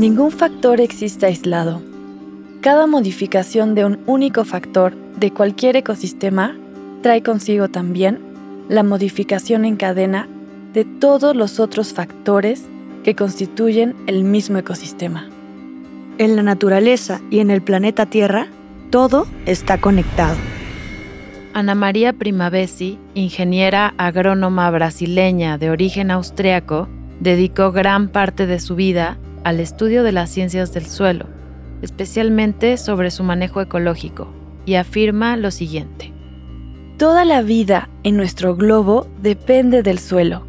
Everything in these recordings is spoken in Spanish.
Ningún factor existe aislado. Cada modificación de un único factor de cualquier ecosistema trae consigo también la modificación en cadena de todos los otros factores que constituyen el mismo ecosistema. En la naturaleza y en el planeta Tierra, todo está conectado. Ana María Primavesi, ingeniera agrónoma brasileña de origen austriaco, dedicó gran parte de su vida al estudio de las ciencias del suelo, especialmente sobre su manejo ecológico, y afirma lo siguiente. Toda la vida en nuestro globo depende del suelo.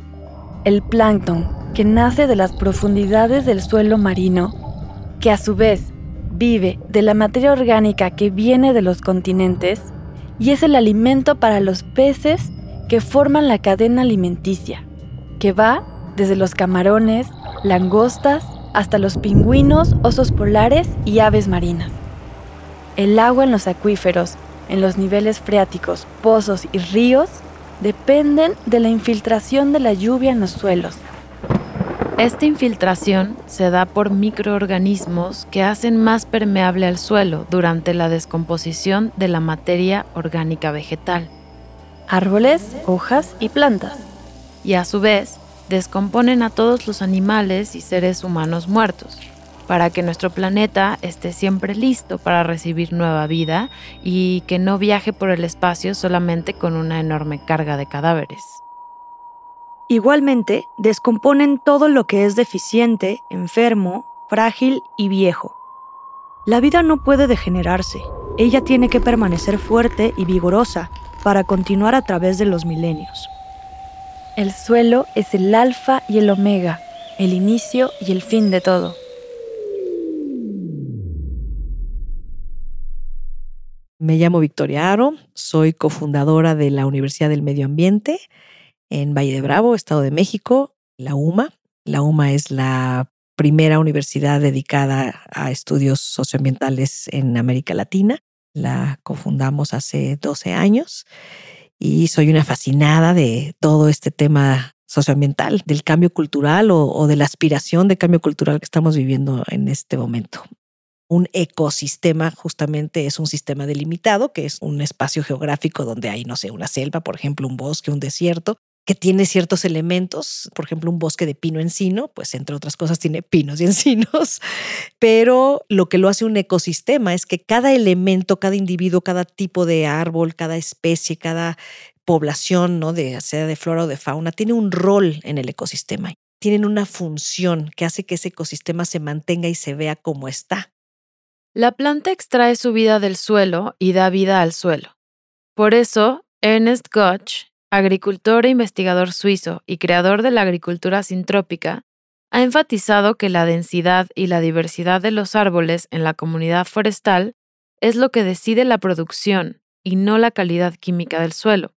El plancton, que nace de las profundidades del suelo marino, que a su vez vive de la materia orgánica que viene de los continentes, y es el alimento para los peces que forman la cadena alimenticia, que va desde los camarones, langostas, hasta los pingüinos, osos polares y aves marinas. El agua en los acuíferos, en los niveles freáticos, pozos y ríos dependen de la infiltración de la lluvia en los suelos. Esta infiltración se da por microorganismos que hacen más permeable al suelo durante la descomposición de la materia orgánica vegetal. Árboles, hojas y plantas. Y a su vez, descomponen a todos los animales y seres humanos muertos, para que nuestro planeta esté siempre listo para recibir nueva vida y que no viaje por el espacio solamente con una enorme carga de cadáveres. Igualmente, descomponen todo lo que es deficiente, enfermo, frágil y viejo. La vida no puede degenerarse, ella tiene que permanecer fuerte y vigorosa para continuar a través de los milenios. El suelo es el alfa y el omega, el inicio y el fin de todo. Me llamo Victoria Aro, soy cofundadora de la Universidad del Medio Ambiente en Valle de Bravo, Estado de México, la UMA. La UMA es la primera universidad dedicada a estudios socioambientales en América Latina. La cofundamos hace 12 años y soy una fascinada de todo este tema socioambiental, del cambio cultural o, de la aspiración de cambio cultural que estamos viviendo en este momento. Un ecosistema justamente es un sistema delimitado, que es un espacio geográfico donde hay, no sé, una selva, por ejemplo, un bosque, un desierto, que tiene ciertos elementos, por ejemplo, un bosque de pino encino, pues entre otras cosas tiene pinos y encinos, pero lo que lo hace un ecosistema es que cada elemento, cada individuo, cada tipo de árbol, cada especie, cada población, ¿no? de sea de flora o de fauna, tiene un rol en el ecosistema. Tienen una función que hace que ese ecosistema se mantenga y se vea como está. La planta extrae su vida del suelo y da vida al suelo. Por eso, Ernest Gotch agricultor e investigador suizo y creador de la agricultura sintrópica, ha enfatizado que la densidad y la diversidad de los árboles en la comunidad forestal es lo que decide la producción y no la calidad química del suelo.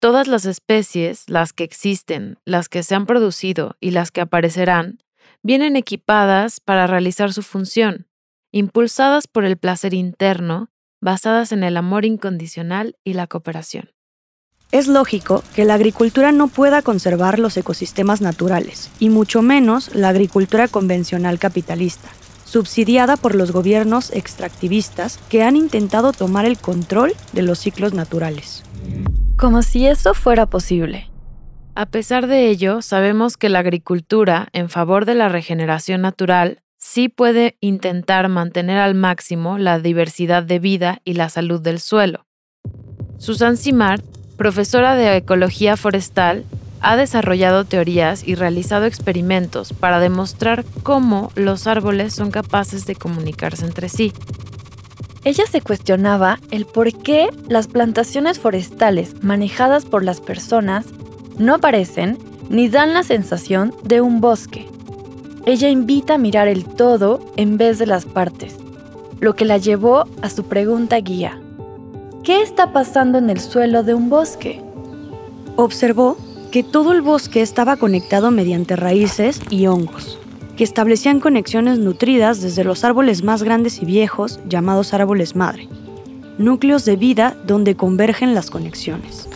Todas las especies, las que existen, las que se han producido y las que aparecerán, vienen equipadas para realizar su función, impulsadas por el placer interno, basadas en el amor incondicional y la cooperación. Es lógico que la agricultura no pueda conservar los ecosistemas naturales, y mucho menos la agricultura convencional capitalista, subsidiada por los gobiernos extractivistas que han intentado tomar el control de los ciclos naturales. Como si eso fuera posible. A pesar de ello, sabemos que la agricultura en favor de la regeneración natural sí puede intentar mantener al máximo la diversidad de vida y la salud del suelo. Susan Simard profesora de ecología forestal, ha desarrollado teorías y realizado experimentos para demostrar cómo los árboles son capaces de comunicarse entre sí. Ella se cuestionaba el por qué las plantaciones forestales manejadas por las personas no parecen ni dan la sensación de un bosque. Ella invita a mirar el todo en vez de las partes, lo que la llevó a su pregunta guía. ¿Qué está pasando en el suelo de un bosque? Observó que todo el bosque estaba conectado mediante raíces y hongos, que establecían conexiones nutridas desde los árboles más grandes y viejos, llamados árboles madre, núcleos de vida donde convergen las conexiones.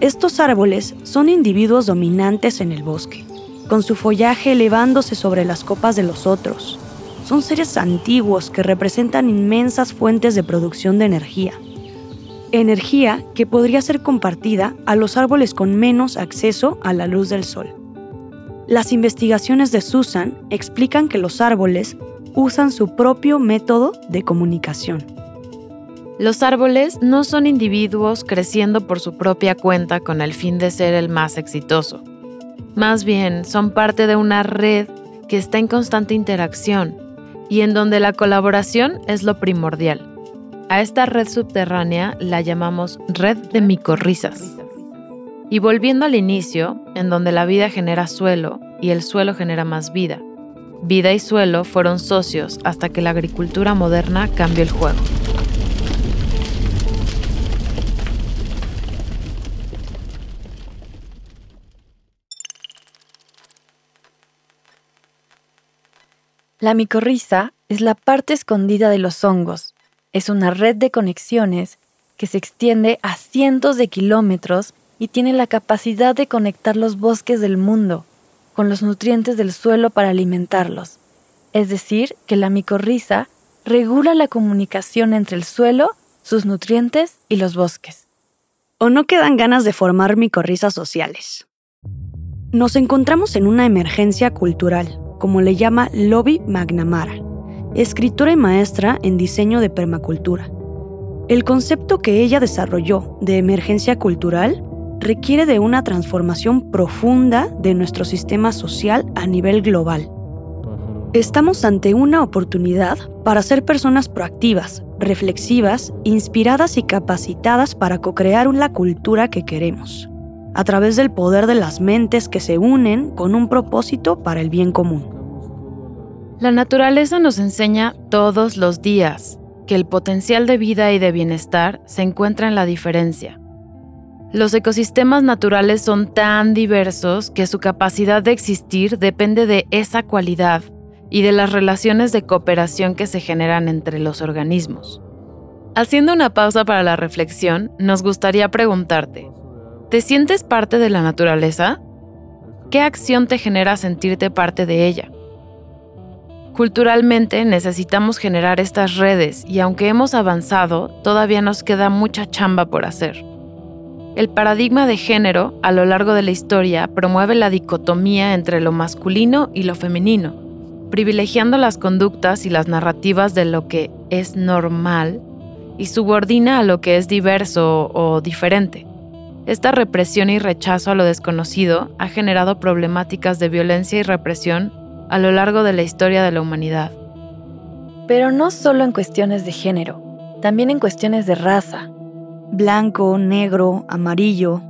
Estos árboles son individuos dominantes en el bosque, con su follaje elevándose sobre las copas de los otros. Son seres antiguos que representan inmensas fuentes de producción de energía. Energía que podría ser compartida a los árboles con menos acceso a la luz del sol. Las investigaciones de Susan explican que los árboles usan su propio método de comunicación. Los árboles no son individuos creciendo por su propia cuenta con el fin de ser el más exitoso. Más bien, son parte de una red que está en constante interacción y en donde la colaboración es lo primordial. A esta red subterránea la llamamos red de micorrizas. Y volviendo al inicio, en donde la vida genera suelo y el suelo genera más vida. Vida y suelo fueron socios hasta que la agricultura moderna cambió el juego. La micorriza es la parte escondida de los hongos. Es una red de conexiones que se extiende a cientos de kilómetros y tiene la capacidad de conectar los bosques del mundo con los nutrientes del suelo para alimentarlos. Es decir, que la micorriza regula la comunicación entre el suelo, sus nutrientes y los bosques. ¿O no quedan ganas de formar micorrizas sociales? Nos encontramos en una emergencia cultural como le llama Lobby McNamara, escritora y maestra en diseño de permacultura. El concepto que ella desarrolló de emergencia cultural requiere de una transformación profunda de nuestro sistema social a nivel global. Estamos ante una oportunidad para ser personas proactivas, reflexivas, inspiradas y capacitadas para co-crear una cultura que queremos a través del poder de las mentes que se unen con un propósito para el bien común. La naturaleza nos enseña todos los días que el potencial de vida y de bienestar se encuentra en la diferencia. Los ecosistemas naturales son tan diversos que su capacidad de existir depende de esa cualidad y de las relaciones de cooperación que se generan entre los organismos. Haciendo una pausa para la reflexión, nos gustaría preguntarte, ¿Te sientes parte de la naturaleza? ¿Qué acción te genera sentirte parte de ella? Culturalmente necesitamos generar estas redes y aunque hemos avanzado, todavía nos queda mucha chamba por hacer. El paradigma de género a lo largo de la historia promueve la dicotomía entre lo masculino y lo femenino, privilegiando las conductas y las narrativas de lo que es normal y subordina a lo que es diverso o diferente. Esta represión y rechazo a lo desconocido ha generado problemáticas de violencia y represión a lo largo de la historia de la humanidad. Pero no solo en cuestiones de género, también en cuestiones de raza. Blanco, negro, amarillo.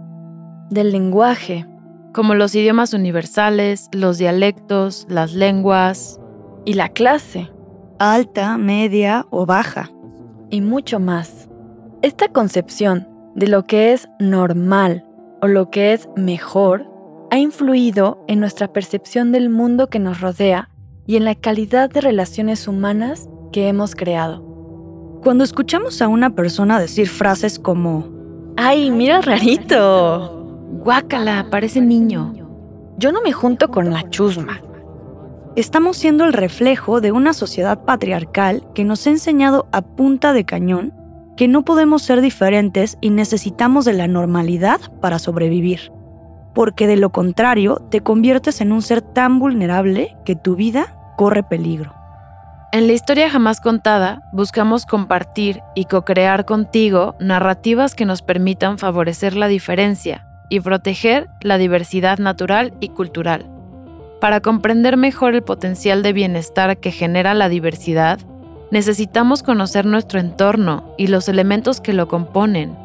Del lenguaje. Como los idiomas universales, los dialectos, las lenguas. Y la clase. Alta, media o baja. Y mucho más. Esta concepción de lo que es normal o lo que es mejor ha influido en nuestra percepción del mundo que nos rodea y en la calidad de relaciones humanas que hemos creado. Cuando escuchamos a una persona decir frases como ¡Ay, mira rarito! ¡Guácala, parece niño! Yo no me junto con la chusma. Estamos siendo el reflejo de una sociedad patriarcal que nos ha enseñado a punta de cañón que no podemos ser diferentes y necesitamos de la normalidad para sobrevivir, porque de lo contrario te conviertes en un ser tan vulnerable que tu vida corre peligro. En la historia jamás contada, buscamos compartir y co-crear contigo narrativas que nos permitan favorecer la diferencia y proteger la diversidad natural y cultural. Para comprender mejor el potencial de bienestar que genera la diversidad, necesitamos conocer nuestro entorno y los elementos que lo componen.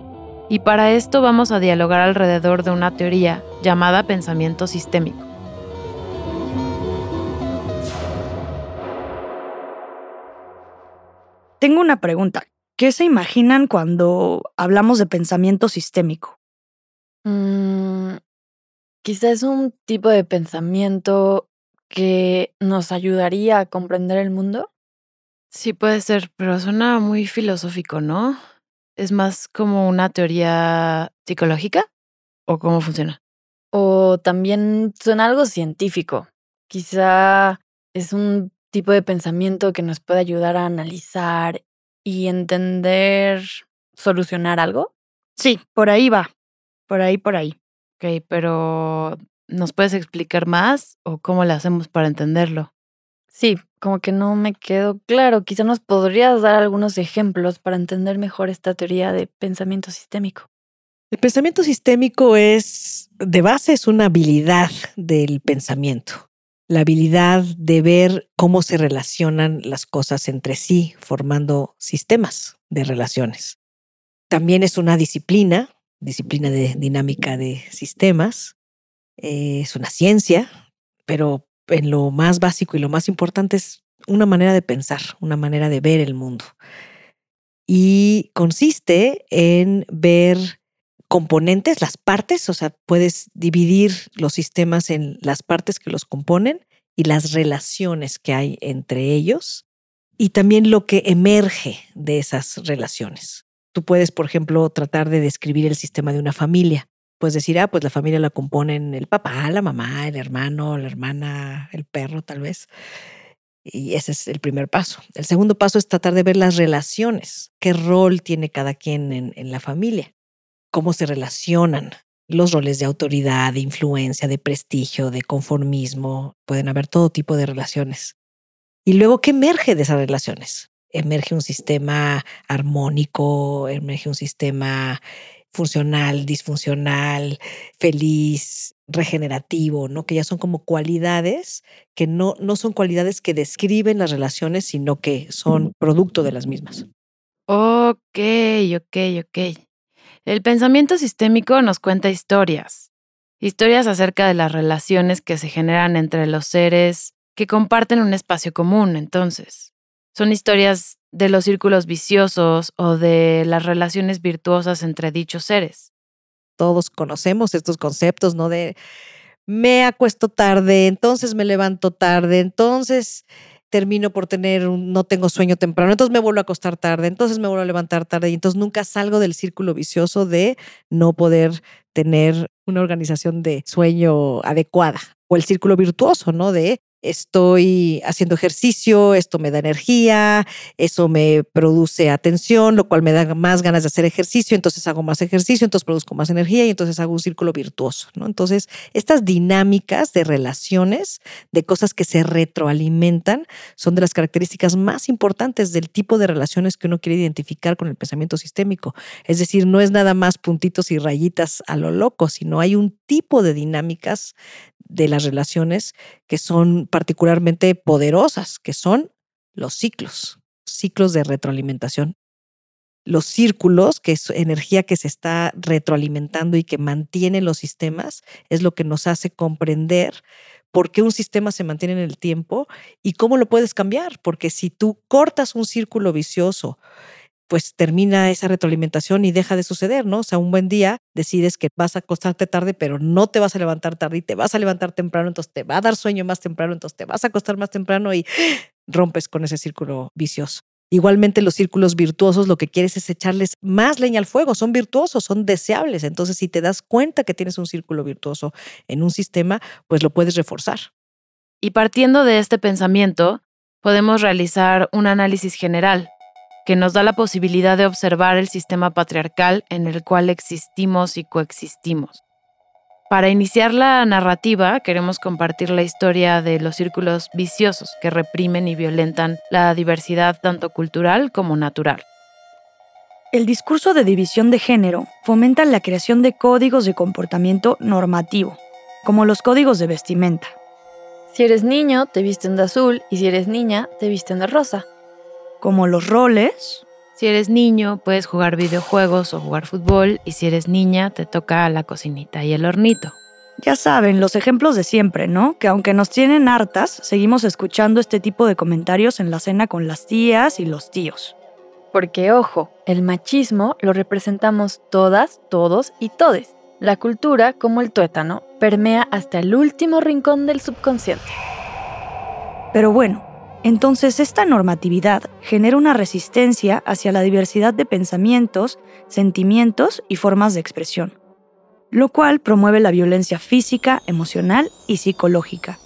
Y para esto vamos a dialogar alrededor de una teoría llamada pensamiento sistémico. Tengo una pregunta. ¿Qué se imaginan cuando hablamos de pensamiento sistémico? Mm, quizás es un tipo de pensamiento que nos ayudaría a comprender el mundo. Sí, puede ser, pero suena muy filosófico, ¿no? ¿Es más como una teoría psicológica? ¿O cómo funciona? O también suena algo científico. Quizá es un tipo de pensamiento que nos puede ayudar a analizar y entender, solucionar algo. Sí, por ahí va. Por ahí, por ahí. Ok, pero ¿nos puedes explicar más o cómo le hacemos para entenderlo? Sí, como que no me quedó claro. Quizá nos podrías dar algunos ejemplos para entender mejor esta teoría de pensamiento sistémico. El pensamiento sistémico es, de base, es una habilidad del pensamiento. La habilidad de ver cómo se relacionan las cosas entre sí, formando sistemas de relaciones. También es una disciplina, disciplina de dinámica de sistemas. Eh, es una ciencia, pero en lo más básico y lo más importante es una manera de pensar, una manera de ver el mundo. Y consiste en ver componentes, las partes, o sea, puedes dividir los sistemas en las partes que los componen y las relaciones que hay entre ellos y también lo que emerge de esas relaciones. Tú puedes, por ejemplo, tratar de describir el sistema de una familia pues decir, ah, pues la familia la componen el papá, la mamá, el hermano, la hermana, el perro tal vez. Y ese es el primer paso. El segundo paso es tratar de ver las relaciones, qué rol tiene cada quien en, en la familia, cómo se relacionan, los roles de autoridad, de influencia, de prestigio, de conformismo, pueden haber todo tipo de relaciones. Y luego, ¿qué emerge de esas relaciones? Emerge un sistema armónico, emerge un sistema funcional, disfuncional, feliz, regenerativo, ¿no? Que ya son como cualidades que no, no son cualidades que describen las relaciones, sino que son producto de las mismas. Ok, ok, ok. El pensamiento sistémico nos cuenta historias. Historias acerca de las relaciones que se generan entre los seres que comparten un espacio común, entonces. Son historias de los círculos viciosos o de las relaciones virtuosas entre dichos seres. Todos conocemos estos conceptos, ¿no? De me acuesto tarde, entonces me levanto tarde, entonces termino por tener un, no tengo sueño temprano, entonces me vuelvo a acostar tarde, entonces me vuelvo a levantar tarde y entonces nunca salgo del círculo vicioso de no poder tener una organización de sueño adecuada o el círculo virtuoso, ¿no? De estoy haciendo ejercicio, esto me da energía, eso me produce atención, lo cual me da más ganas de hacer ejercicio, entonces hago más ejercicio, entonces produzco más energía y entonces hago un círculo virtuoso, ¿no? Entonces, estas dinámicas de relaciones, de cosas que se retroalimentan, son de las características más importantes del tipo de relaciones que uno quiere identificar con el pensamiento sistémico. Es decir, no es nada más puntitos y rayitas a lo loco, sino hay un tipo de dinámicas de las relaciones que son particularmente poderosas, que son los ciclos, ciclos de retroalimentación. Los círculos, que es energía que se está retroalimentando y que mantiene los sistemas, es lo que nos hace comprender por qué un sistema se mantiene en el tiempo y cómo lo puedes cambiar. Porque si tú cortas un círculo vicioso pues termina esa retroalimentación y deja de suceder, ¿no? O sea, un buen día decides que vas a acostarte tarde, pero no te vas a levantar tarde y te vas a levantar temprano, entonces te va a dar sueño más temprano, entonces te vas a acostar más temprano y rompes con ese círculo vicioso. Igualmente los círculos virtuosos lo que quieres es echarles más leña al fuego, son virtuosos, son deseables. Entonces si te das cuenta que tienes un círculo virtuoso en un sistema, pues lo puedes reforzar. Y partiendo de este pensamiento, podemos realizar un análisis general que nos da la posibilidad de observar el sistema patriarcal en el cual existimos y coexistimos. Para iniciar la narrativa, queremos compartir la historia de los círculos viciosos que reprimen y violentan la diversidad tanto cultural como natural. El discurso de división de género fomenta la creación de códigos de comportamiento normativo, como los códigos de vestimenta. Si eres niño, te visten de azul y si eres niña, te visten de rosa como los roles. Si eres niño, puedes jugar videojuegos o jugar fútbol y si eres niña, te toca la cocinita y el hornito. Ya saben, los ejemplos de siempre, ¿no? Que aunque nos tienen hartas, seguimos escuchando este tipo de comentarios en la cena con las tías y los tíos. Porque ojo, el machismo lo representamos todas, todos y todes. La cultura, como el tuétano, permea hasta el último rincón del subconsciente. Pero bueno, entonces, esta normatividad genera una resistencia hacia la diversidad de pensamientos, sentimientos y formas de expresión. lo cual promueve la violencia física, emocional y psicológica,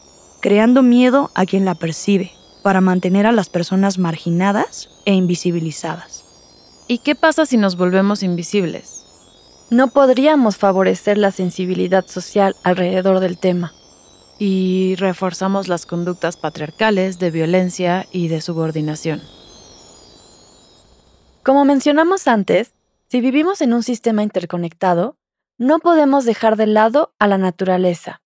creando miedo a quien la percibe, para mantener a las personas marginadas e invisibilizadas. ¿Y qué pasa si nos volvemos invisibles? No podríamos favorecer la sensibilidad social alrededor del tema. Y reforzamos las conductas patriarcales de violencia y de subordinación. Como mencionamos antes, si vivimos en un sistema interconectado, no podemos dejar de lado a la naturaleza.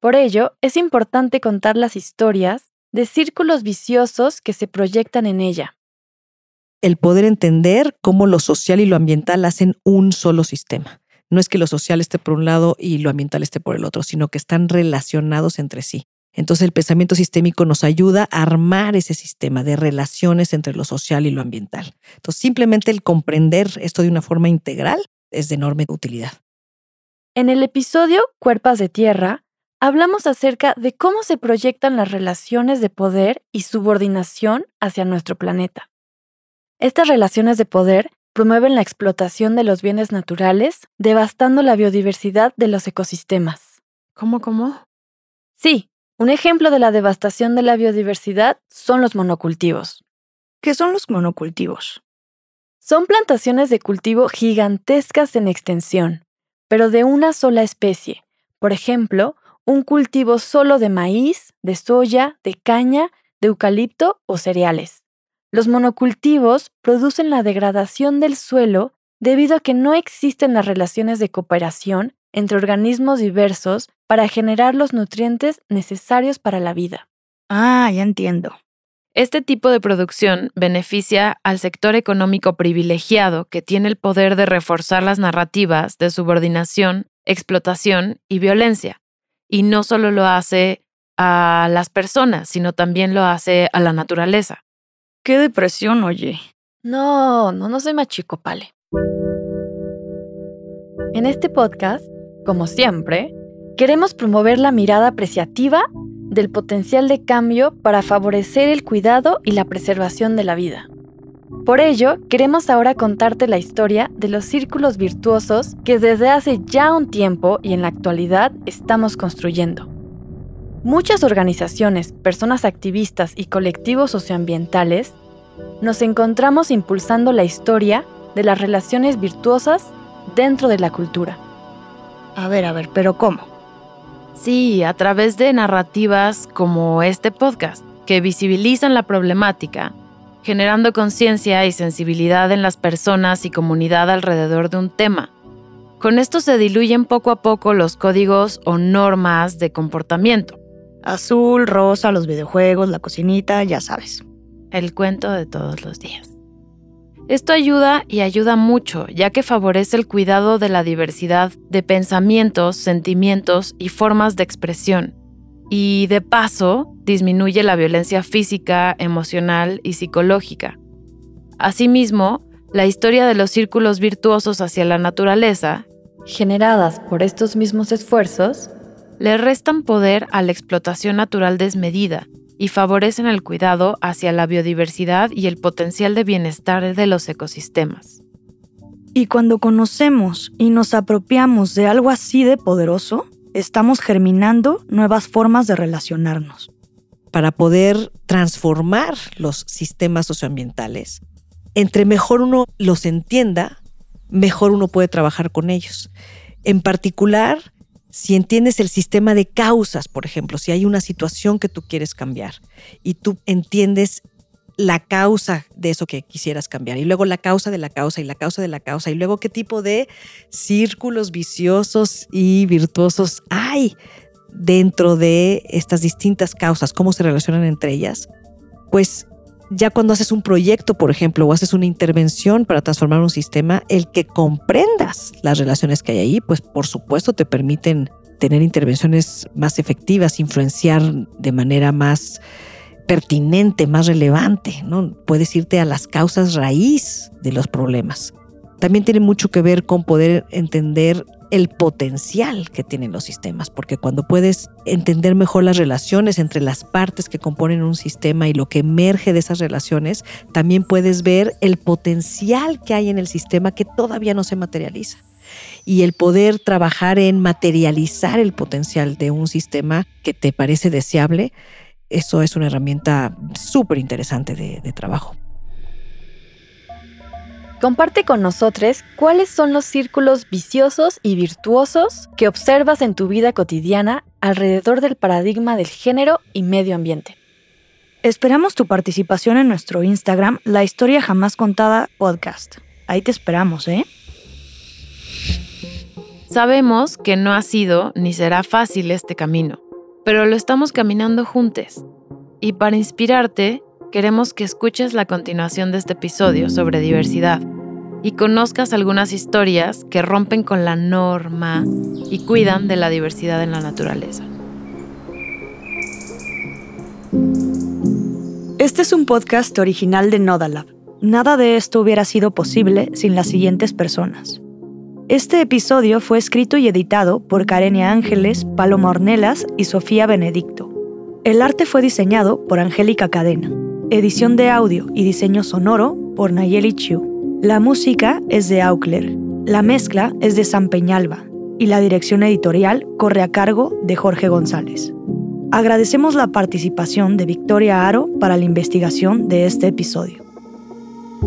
Por ello, es importante contar las historias de círculos viciosos que se proyectan en ella. El poder entender cómo lo social y lo ambiental hacen un solo sistema. No es que lo social esté por un lado y lo ambiental esté por el otro, sino que están relacionados entre sí. Entonces el pensamiento sistémico nos ayuda a armar ese sistema de relaciones entre lo social y lo ambiental. Entonces simplemente el comprender esto de una forma integral es de enorme utilidad. En el episodio Cuerpas de Tierra, hablamos acerca de cómo se proyectan las relaciones de poder y subordinación hacia nuestro planeta. Estas relaciones de poder promueven la explotación de los bienes naturales, devastando la biodiversidad de los ecosistemas. ¿Cómo, cómo? Sí, un ejemplo de la devastación de la biodiversidad son los monocultivos. ¿Qué son los monocultivos? Son plantaciones de cultivo gigantescas en extensión, pero de una sola especie. Por ejemplo, un cultivo solo de maíz, de soya, de caña, de eucalipto o cereales. Los monocultivos producen la degradación del suelo debido a que no existen las relaciones de cooperación entre organismos diversos para generar los nutrientes necesarios para la vida. Ah, ya entiendo. Este tipo de producción beneficia al sector económico privilegiado que tiene el poder de reforzar las narrativas de subordinación, explotación y violencia. Y no solo lo hace a las personas, sino también lo hace a la naturaleza. Qué depresión, oye. No, no, no soy machicopale. En este podcast, como siempre, queremos promover la mirada apreciativa del potencial de cambio para favorecer el cuidado y la preservación de la vida. Por ello, queremos ahora contarte la historia de los círculos virtuosos que desde hace ya un tiempo y en la actualidad estamos construyendo. Muchas organizaciones, personas activistas y colectivos socioambientales nos encontramos impulsando la historia de las relaciones virtuosas dentro de la cultura. A ver, a ver, pero ¿cómo? Sí, a través de narrativas como este podcast, que visibilizan la problemática, generando conciencia y sensibilidad en las personas y comunidad alrededor de un tema. Con esto se diluyen poco a poco los códigos o normas de comportamiento. Azul, rosa, los videojuegos, la cocinita, ya sabes. El cuento de todos los días. Esto ayuda y ayuda mucho, ya que favorece el cuidado de la diversidad de pensamientos, sentimientos y formas de expresión. Y de paso, disminuye la violencia física, emocional y psicológica. Asimismo, la historia de los círculos virtuosos hacia la naturaleza, generadas por estos mismos esfuerzos, le restan poder a la explotación natural desmedida y favorecen el cuidado hacia la biodiversidad y el potencial de bienestar de los ecosistemas. Y cuando conocemos y nos apropiamos de algo así de poderoso, estamos germinando nuevas formas de relacionarnos. Para poder transformar los sistemas socioambientales, entre mejor uno los entienda, mejor uno puede trabajar con ellos. En particular, si entiendes el sistema de causas, por ejemplo, si hay una situación que tú quieres cambiar y tú entiendes la causa de eso que quisieras cambiar y luego la causa de la causa y la causa de la causa y luego qué tipo de círculos viciosos y virtuosos hay dentro de estas distintas causas, cómo se relacionan entre ellas, pues ya cuando haces un proyecto, por ejemplo, o haces una intervención para transformar un sistema, el que comprendas las relaciones que hay ahí, pues por supuesto te permiten tener intervenciones más efectivas, influenciar de manera más pertinente, más relevante, ¿no? Puedes irte a las causas raíz de los problemas. También tiene mucho que ver con poder entender el potencial que tienen los sistemas, porque cuando puedes entender mejor las relaciones entre las partes que componen un sistema y lo que emerge de esas relaciones, también puedes ver el potencial que hay en el sistema que todavía no se materializa. y el poder trabajar en materializar el potencial de un sistema que te parece deseable, eso es una herramienta súper interesante de, de trabajo. Comparte con nosotros cuáles son los círculos viciosos y virtuosos que observas en tu vida cotidiana alrededor del paradigma del género y medio ambiente. Esperamos tu participación en nuestro Instagram, La Historia Jamás Contada Podcast. Ahí te esperamos, ¿eh? Sabemos que no ha sido ni será fácil este camino, pero lo estamos caminando juntos. Y para inspirarte, queremos que escuches la continuación de este episodio sobre diversidad y conozcas algunas historias que rompen con la norma y cuidan de la diversidad en la naturaleza. Este es un podcast original de Nodalab. Nada de esto hubiera sido posible sin las siguientes personas. Este episodio fue escrito y editado por Karenia Ángeles, Paloma Ornelas y Sofía Benedicto. El arte fue diseñado por Angélica Cadena. Edición de audio y diseño sonoro por Nayeli Chiu. La música es de Aukler. La mezcla es de San Peñalba. Y la dirección editorial corre a cargo de Jorge González. Agradecemos la participación de Victoria Aro para la investigación de este episodio.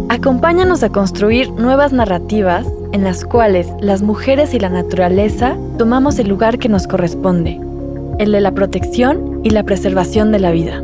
Acompáñanos a construir nuevas narrativas en las cuales las mujeres y la naturaleza tomamos el lugar que nos corresponde, el de la protección y la preservación de la vida.